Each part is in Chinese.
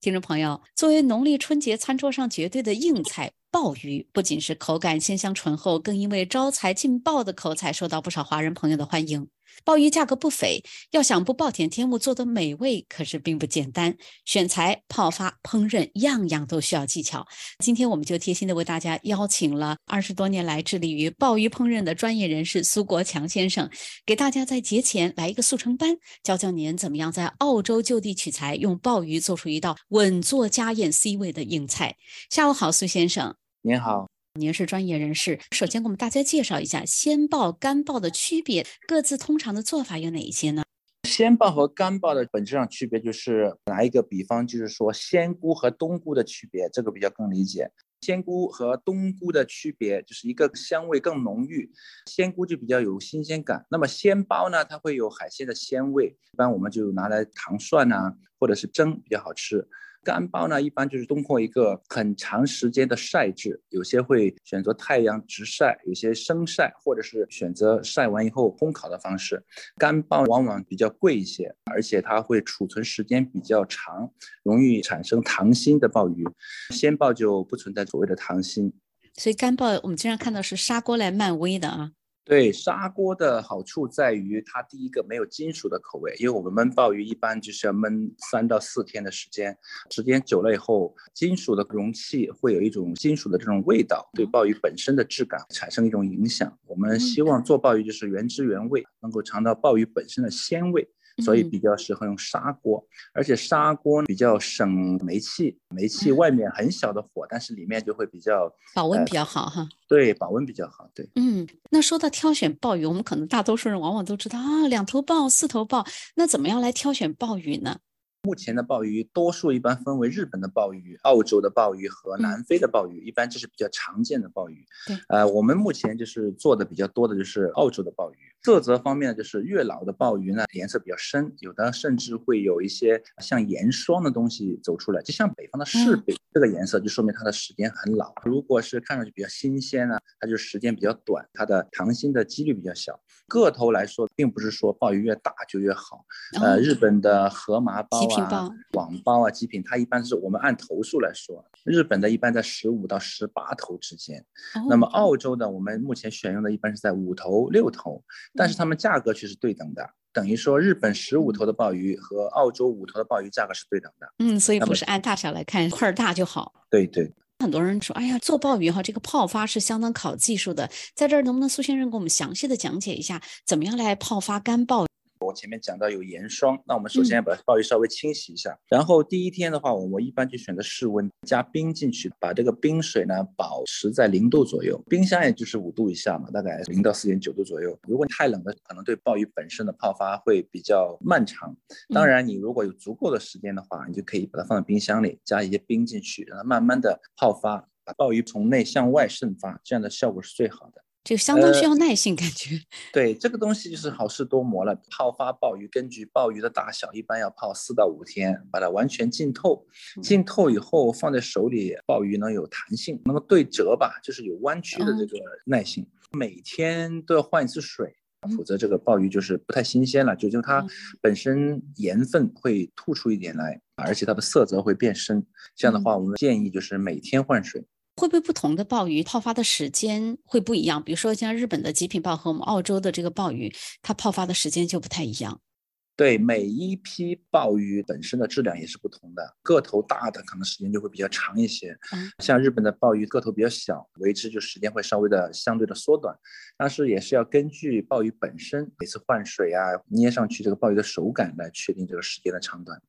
听众朋友，作为农历春节餐桌上绝对的硬菜，鲍鱼不仅是口感鲜香醇厚，更因为招财进宝的口才，受到不少华人朋友的欢迎。鲍鱼价格不菲，要想不暴殄天物做得美味，可是并不简单。选材、泡发、烹饪，样样都需要技巧。今天我们就贴心的为大家邀请了二十多年来致力于鲍鱼烹饪的专业人士苏国强先生，给大家在节前来一个速成班，教教您怎么样在澳洲就地取材，用鲍鱼做出一道稳坐家宴 C 位的硬菜。下午好，苏先生。您好。您是专业人士，首先给我们大家介绍一下鲜鲍、干鲍的区别，各自通常的做法有哪一些呢？鲜鲍和干鲍的本质上区别就是拿一个比方，就是说鲜菇和冬菇的区别，这个比较更理解。鲜菇和冬菇的区别就是一个香味更浓郁，鲜菇就比较有新鲜感。那么鲜鲍呢，它会有海鲜的鲜味，一般我们就拿来糖蒜呐，或者是蒸比较好吃。干鲍呢，一般就是通过一个很长时间的晒制，有些会选择太阳直晒，有些生晒，或者是选择晒完以后烘烤的方式。干鲍往往比较贵一些，而且它会储存时间比较长，容易产生糖心的鲍鱼。鲜鲍就不存在所谓的糖心。所以干鲍我们经常看到是砂锅来慢煨的啊。对砂锅的好处在于，它第一个没有金属的口味，因为我们焖鲍鱼一般就是要焖三到四天的时间，时间久了以后，金属的容器会有一种金属的这种味道，对鲍鱼本身的质感产生一种影响。我们希望做鲍鱼就是原汁原味，能够尝到鲍鱼本身的鲜味。所以比较适合用砂锅，而且砂锅比较省煤气，煤气外面很小的火，但是里面就会比较保温比较好哈。对，保温比较好。对，嗯，那说到挑选鲍鱼，我们可能大多数人往往都知道啊，两头鲍、四头鲍，那怎么样来挑选鲍鱼呢？目前的鲍鱼，多数一般分为日本的鲍鱼、澳洲的鲍鱼和南非的鲍鱼，一般这是比较常见的鲍鱼。对，呃，我们目前就是做的比较多的就是澳洲的鲍鱼。色泽方面，就是越老的鲍鱼呢，颜色比较深，有的甚至会有一些像盐霜的东西走出来，就像北方的柿饼这个颜色，就说明它的时间很老。如果是看上去比较新鲜呢，它就时间比较短，它的糖心的几率比较小。个头来说，并不是说鲍鱼越大就越好。呃，日本的河麻鲍啊、网鲍啊、极品，它一般是我们按头数来说，日本的一般在十五到十八头之间。那么澳洲的，我们目前选用的一般是在五头六头。但是它们价格却是对等的，等于说日本十五头的鲍鱼和澳洲五头的鲍鱼价格是对等的。嗯，所以不是按大小来看，块儿大就好。对对。很多人说，哎呀，做鲍鱼哈，这个泡发是相当考技术的。在这儿，能不能苏先生给我们详细的讲解一下，怎么样来泡发干鲍？我前面讲到有盐霜，那我们首先要把鲍鱼稍微清洗一下，然后第一天的话，我们一般就选择室温加冰进去，把这个冰水呢保持在零度左右，冰箱也就是五度以下嘛，大概零到四点九度左右。如果你太冷了，可能对鲍鱼本身的泡发会比较漫长。当然，你如果有足够的时间的话，你就可以把它放在冰箱里，加一些冰进去，让它慢慢的泡发，把鲍鱼从内向外渗发，这样的效果是最好的。就相当需要耐性，感觉。对，这个东西就是好事多磨了。泡发鲍鱼，根据鲍鱼的大小，一般要泡四到五天，把它完全浸透。浸透以后放在手里，鲍鱼能有弹性，能够对折吧，就是有弯曲的这个耐性。每天都要换一次水，否则这个鲍鱼就是不太新鲜了。就就它本身盐分会吐出一点来，而且它的色泽会变深。这样的话，我们建议就是每天换水。会不会不同的鲍鱼泡发的时间会不一样？比如说像日本的极品鲍和我们澳洲的这个鲍鱼，它泡发的时间就不太一样。对，每一批鲍鱼本身的质量也是不同的，个头大的可能时间就会比较长一些。像日本的鲍鱼个头比较小，维持就时间会稍微的相对的缩短。但是也是要根据鲍鱼本身每次换水啊，捏上去这个鲍鱼的手感来确定这个时间的长短。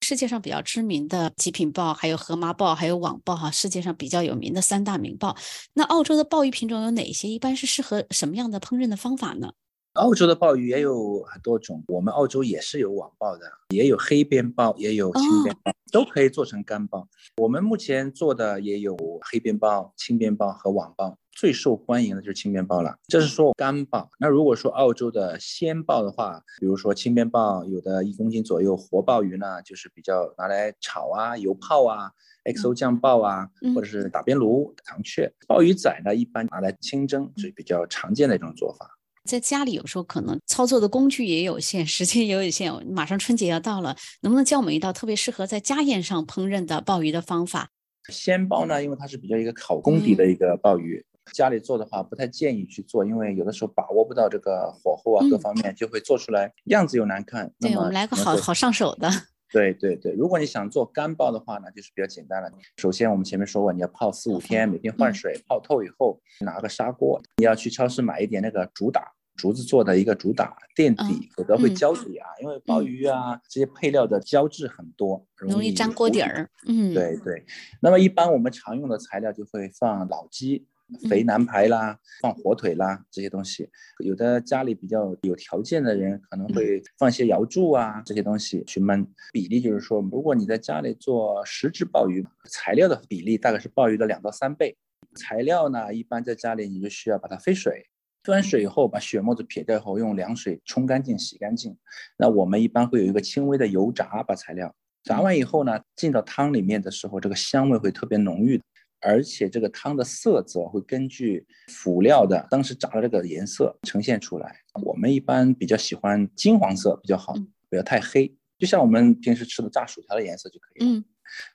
世界上比较知名的极品鲍，还有河马鲍，还有网鲍，哈，世界上比较有名的三大名鲍。那澳洲的鲍鱼品种有哪些？一般是适合什么样的烹饪的方法呢？澳洲的鲍鱼也有很多种，我们澳洲也是有网鲍的，也有黑边鲍，也有青边鲍，都可以做成干鲍。我们目前做的也有黑边鲍、青边鲍和网鲍。最受欢迎的就是青边鲍了，这是说干鲍。那如果说澳洲的鲜鲍的话，比如说青边鲍，有的一公斤左右，活鲍鱼呢，就是比较拿来炒啊、油泡啊、XO 酱鲍啊，或者是打边炉、糖雀。鲍鱼仔呢，一般拿来清蒸是比较常见的一种做法。在家里有时候可能操作的工具也有限，时间也有限，马上春节要到了，能不能教我们一道特别适合在家宴上烹饪的鲍鱼的方法？鲜鲍呢，因为它是比较一个考功底的一个鲍鱼，家里做的话不太建议去做，因为有的时候把握不到这个火候啊，各方面就会做出来样子又难看。对，我们来个好好上手的。对对对，如果你想做干鲍的话呢，就是比较简单了。首先我们前面说过，你要泡四五天，每天换水，泡透以后拿个砂锅，你要去超市买一点那个竹打。竹子做的一个主打垫底，否则会焦底啊。因为鲍鱼啊这些配料的胶质很多，容易粘锅底儿。嗯，对对。那么一般我们常用的材料就会放老鸡、肥腩排啦，放火腿啦这些东西。有的家里比较有条件的人可能会放些瑶柱啊这些东西去焖。比例就是说，如果你在家里做十只鲍鱼，材料的比例大概是鲍鱼的两到三倍。材料呢，一般在家里你就需要把它飞水。飞完水以后，把血沫子撇掉后，用凉水冲干净、洗干净。那我们一般会有一个轻微的油炸，把材料炸完以后呢，进到汤里面的时候，这个香味会特别浓郁，而且这个汤的色泽会根据辅料的当时炸的这个颜色呈现出来。我们一般比较喜欢金黄色比较好，不要太黑，就像我们平时吃的炸薯条的颜色就可以了。嗯，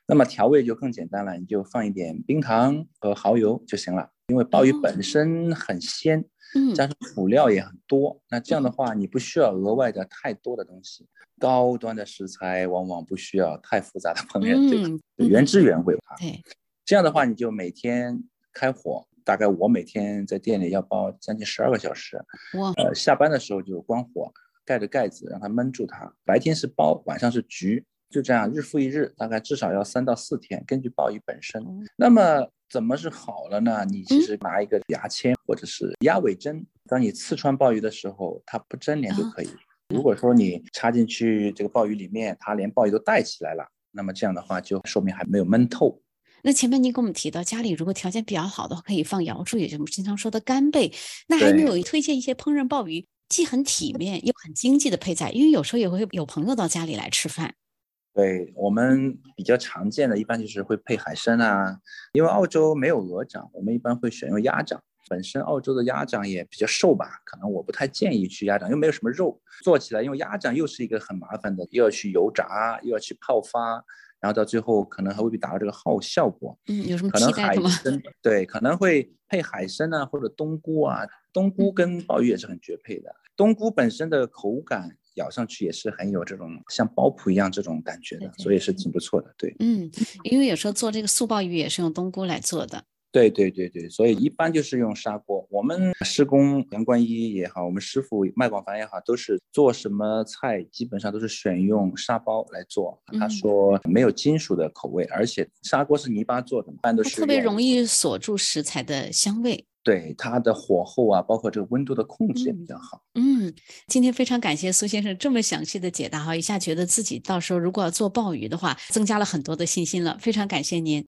那么调味就更简单了，你就放一点冰糖和蚝油就行了，因为鲍鱼本身很鲜。嗯，加上辅料也很多，那这样的话你不需要额外的太多的东西。高端的食材往往不需要太复杂的烹饪，对，原汁原味啊。对，这样的话你就每天开火，大概我每天在店里要煲将近十二个小时。哇，呃，下班的时候就关火，盖着盖子让它焖住它。白天是煲，晚上是焗，就这样日复一日，大概至少要三到四天，根据鲍鱼本身。那么。怎么是好了呢？你其实拿一个牙签或者是鸭尾针，当你刺穿鲍鱼的时候，它不粘连就可以。如果说你插进去这个鲍鱼里面，它连鲍鱼都带起来了，那么这样的话就说明还没有焖透。那前面您给我们提到，家里如果条件比较好的话，可以放瑶柱，也就是我们经常说的干贝。那还没有推荐一些烹饪鲍鱼既很体面又很经济的配菜，因为有时候也会有朋友到家里来吃饭。对我们比较常见的一般就是会配海参啊，因为澳洲没有鹅掌，我们一般会选用鸭掌。本身澳洲的鸭掌也比较瘦吧，可能我不太建议去鸭掌，又没有什么肉，做起来用鸭掌又是一个很麻烦的，又要去油炸，又要去泡发，然后到最后可能还未必达到这个好效果。嗯，有什么替代的吗？对，可能会配海参啊，或者冬菇啊，冬菇跟鲍鱼也是很绝配的。冬菇本身的口感。咬上去也是很有这种像鲍脯一样这种感觉的，所以是挺不错的。对，嗯，因为有时候做这个素鲍鱼也是用冬菇来做的。对对对对，所以一般就是用砂锅。我们施工杨冠一也好，我们师傅麦广凡也好，都是做什么菜基本上都是选用砂煲来做。他说没有金属的口味，而且砂锅是泥巴做的，一般都是特别容易锁住食材的香味。对它的火候啊，包括这个温度的控制也比较好。嗯，今天非常感谢苏先生这么详细的解答哈，一下觉得自己到时候如果要做鲍鱼的话，增加了很多的信心了。非常感谢您。